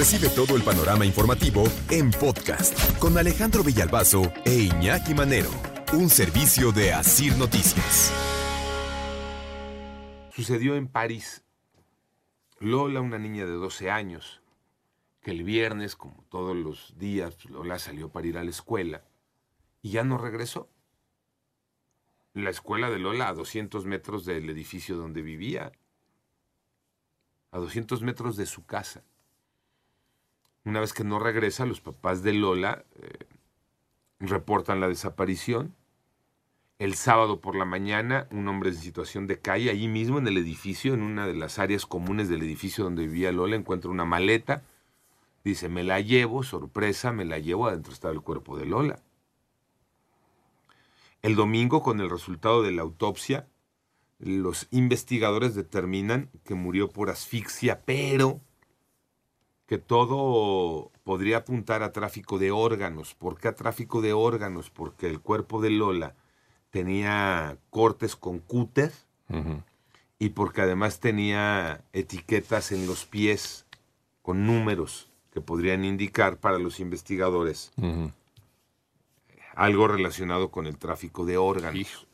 Recibe todo el panorama informativo en podcast con Alejandro Villalbazo e Iñaki Manero, un servicio de Asir Noticias. Sucedió en París. Lola, una niña de 12 años, que el viernes, como todos los días, Lola salió para ir a la escuela y ya no regresó. La escuela de Lola a 200 metros del edificio donde vivía, a 200 metros de su casa. Una vez que no regresa, los papás de Lola eh, reportan la desaparición. El sábado por la mañana, un hombre en situación de calle, allí mismo en el edificio, en una de las áreas comunes del edificio donde vivía Lola, encuentra una maleta. Dice, me la llevo, sorpresa, me la llevo, adentro estaba el cuerpo de Lola. El domingo, con el resultado de la autopsia, los investigadores determinan que murió por asfixia, pero que todo podría apuntar a tráfico de órganos. ¿Por qué a tráfico de órganos? Porque el cuerpo de Lola tenía cortes con cúter y porque además tenía etiquetas en los pies con números que podrían indicar para los investigadores algo relacionado con el tráfico de órganos.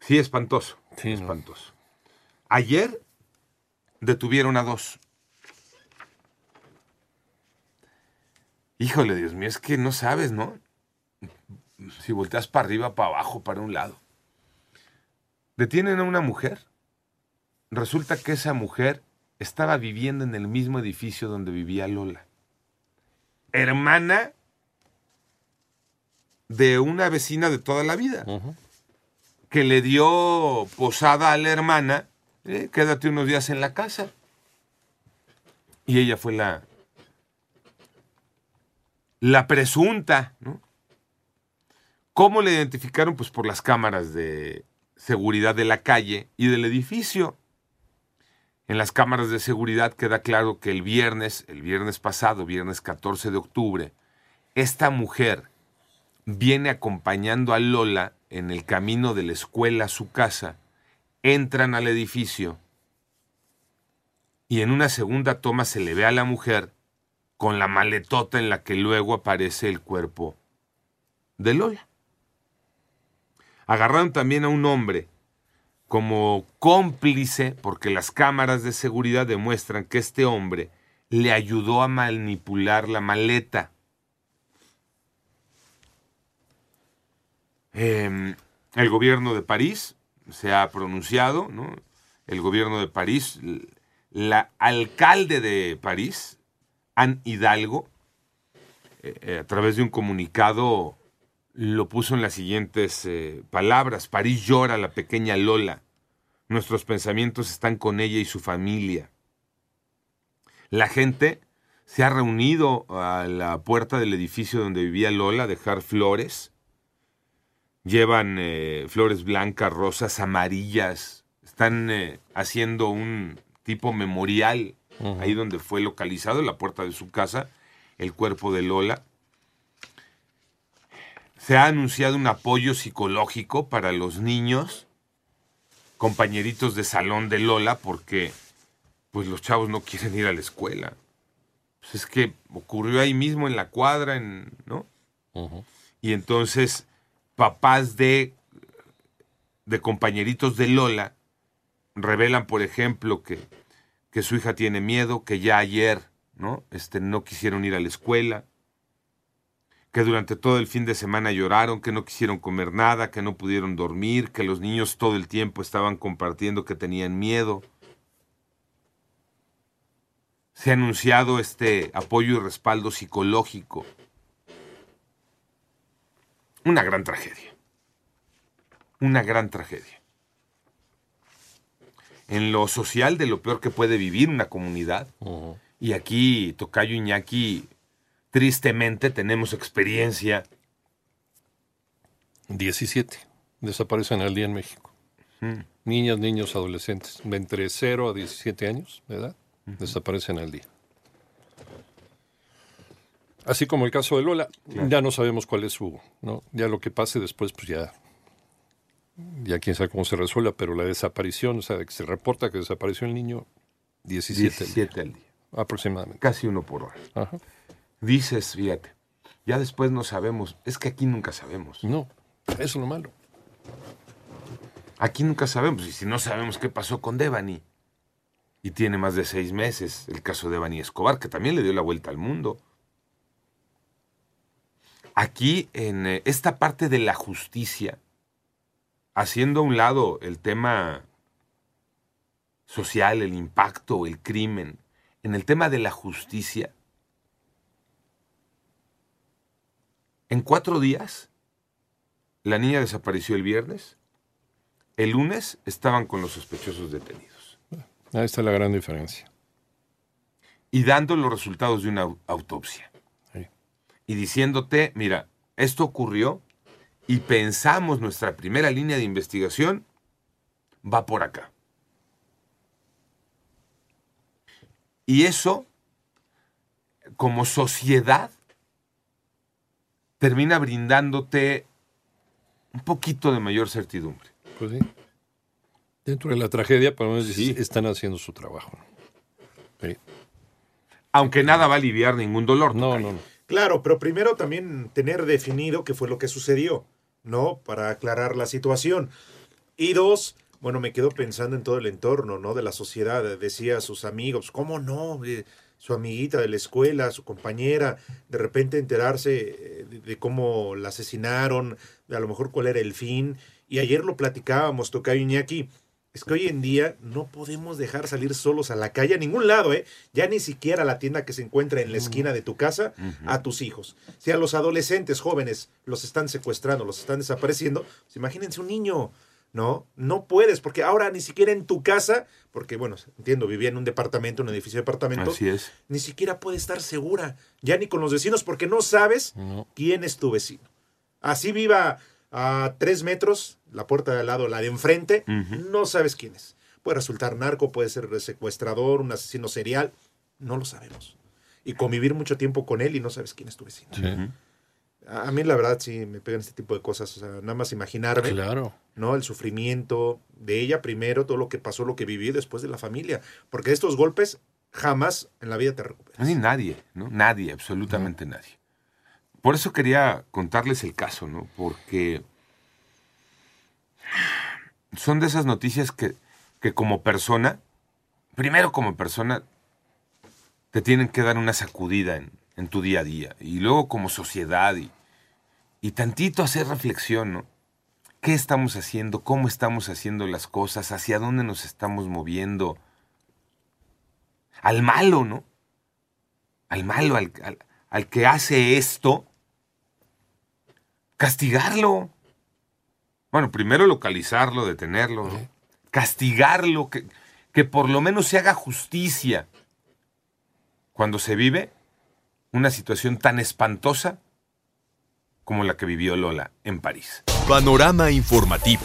Sí, espantoso. Sí, no. espantoso. Ayer detuvieron a dos. Híjole, Dios mío, es que no sabes, ¿no? Si volteas para arriba, para abajo, para un lado. Detienen a una mujer. Resulta que esa mujer estaba viviendo en el mismo edificio donde vivía Lola. Hermana de una vecina de toda la vida que le dio posada a la hermana, eh, quédate unos días en la casa. Y ella fue la, la presunta, ¿no? ¿Cómo le identificaron? Pues por las cámaras de seguridad de la calle y del edificio. En las cámaras de seguridad queda claro que el viernes, el viernes pasado, viernes 14 de octubre, esta mujer viene acompañando a Lola en el camino de la escuela a su casa, entran al edificio y en una segunda toma se le ve a la mujer con la maletota en la que luego aparece el cuerpo de Lola. Agarraron también a un hombre como cómplice, porque las cámaras de seguridad demuestran que este hombre le ayudó a manipular la maleta. Eh, el gobierno de París se ha pronunciado. El gobierno de París, la alcalde de París, Anne Hidalgo, eh, a través de un comunicado lo puso en las siguientes eh, palabras. París llora la pequeña Lola. Nuestros pensamientos están con ella y su familia. La gente se ha reunido a la puerta del edificio donde vivía Lola a dejar flores llevan eh, flores blancas, rosas, amarillas, están eh, haciendo un tipo memorial ahí donde fue localizado, en la puerta de su casa, el cuerpo de Lola. Se ha anunciado un apoyo psicológico para los niños, compañeritos de salón de Lola, porque pues los chavos no quieren ir a la escuela. Pues es que ocurrió ahí mismo en la cuadra, en, ¿no? Y entonces papás de, de compañeritos de Lola revelan, por ejemplo, que, que su hija tiene miedo, que ya ayer ¿no? Este, no quisieron ir a la escuela, que durante todo el fin de semana lloraron, que no quisieron comer nada, que no pudieron dormir, que los niños todo el tiempo estaban compartiendo que tenían miedo. Se ha anunciado este apoyo y respaldo psicológico una gran tragedia. Una gran tragedia. en lo social de lo peor que puede vivir una comunidad. Y aquí, Tocayo Iñaki, tristemente tenemos experiencia. 17 desaparecen al día en México. Niñas, niños, adolescentes, de entre 0 a 17 años de edad, desaparecen al día. Así como el caso de Lola, ya no sabemos cuál es su, ¿no? Ya lo que pase después, pues ya, ya quién sabe cómo se resuelva, pero la desaparición, o sea, que se reporta que desapareció el niño, 17, 17 al día. Aproximadamente. Casi uno por hora. Dices, fíjate, ya después no sabemos, es que aquí nunca sabemos. No, eso es lo malo. Aquí nunca sabemos, y si no sabemos qué pasó con Devani. Y tiene más de seis meses el caso de Devani Escobar, que también le dio la vuelta al mundo. Aquí, en eh, esta parte de la justicia, haciendo a un lado el tema social, el impacto, el crimen, en el tema de la justicia, en cuatro días, la niña desapareció el viernes, el lunes estaban con los sospechosos detenidos. Ahí está la gran diferencia. Y dando los resultados de una autopsia. Y diciéndote, mira, esto ocurrió y pensamos nuestra primera línea de investigación va por acá. Y eso, como sociedad, termina brindándote un poquito de mayor certidumbre. Pues sí. Dentro de la tragedia, por lo menos están haciendo su trabajo. Aunque nada va a aliviar ningún dolor. No, no, no. Claro, pero primero también tener definido qué fue lo que sucedió, ¿no? Para aclarar la situación. Y dos, bueno, me quedo pensando en todo el entorno, ¿no? De la sociedad. Decía a sus amigos, ¿cómo no? Eh, su amiguita de la escuela, su compañera, de repente enterarse eh, de, cómo la asesinaron, de a lo mejor cuál era el fin. Y ayer lo platicábamos, Tocayo Iñaki. Es que hoy en día no podemos dejar salir solos a la calle a ningún lado, ¿eh? Ya ni siquiera a la tienda que se encuentra en la esquina de tu casa, a tus hijos. Si a los adolescentes jóvenes los están secuestrando, los están desapareciendo, pues imagínense un niño, ¿no? No puedes, porque ahora ni siquiera en tu casa, porque bueno, entiendo, vivía en un departamento, un edificio de departamento, Así es. ni siquiera puedes estar segura, ya ni con los vecinos, porque no sabes quién es tu vecino. Así viva a tres metros, la puerta de al lado, la de enfrente, no sabes quién es. Puede resultar narco, puede ser secuestrador, un asesino serial, no lo sabemos. Y convivir mucho tiempo con él y no sabes quién es tu vecino. A mí la verdad sí me pegan este tipo de cosas, o sea, nada más imaginarme, claro. ¿no? El sufrimiento de ella primero, todo lo que pasó, lo que viví después de la familia, porque estos golpes jamás en la vida te recuperas. Ni nadie, ¿no? Nadie, absolutamente nadie. Por eso quería contarles el caso, ¿no? Porque son de esas noticias que, que como persona, primero como persona, te tienen que dar una sacudida en, en tu día a día. Y luego como sociedad y, y tantito hacer reflexión, ¿no? ¿Qué estamos haciendo? ¿Cómo estamos haciendo las cosas? ¿Hacia dónde nos estamos moviendo? Al malo, ¿no? Al malo, al, al, al que hace esto, castigarlo. Bueno, primero localizarlo, detenerlo, ¿no? castigarlo, que, que por lo menos se haga justicia cuando se vive una situación tan espantosa como la que vivió Lola en París. Panorama informativo.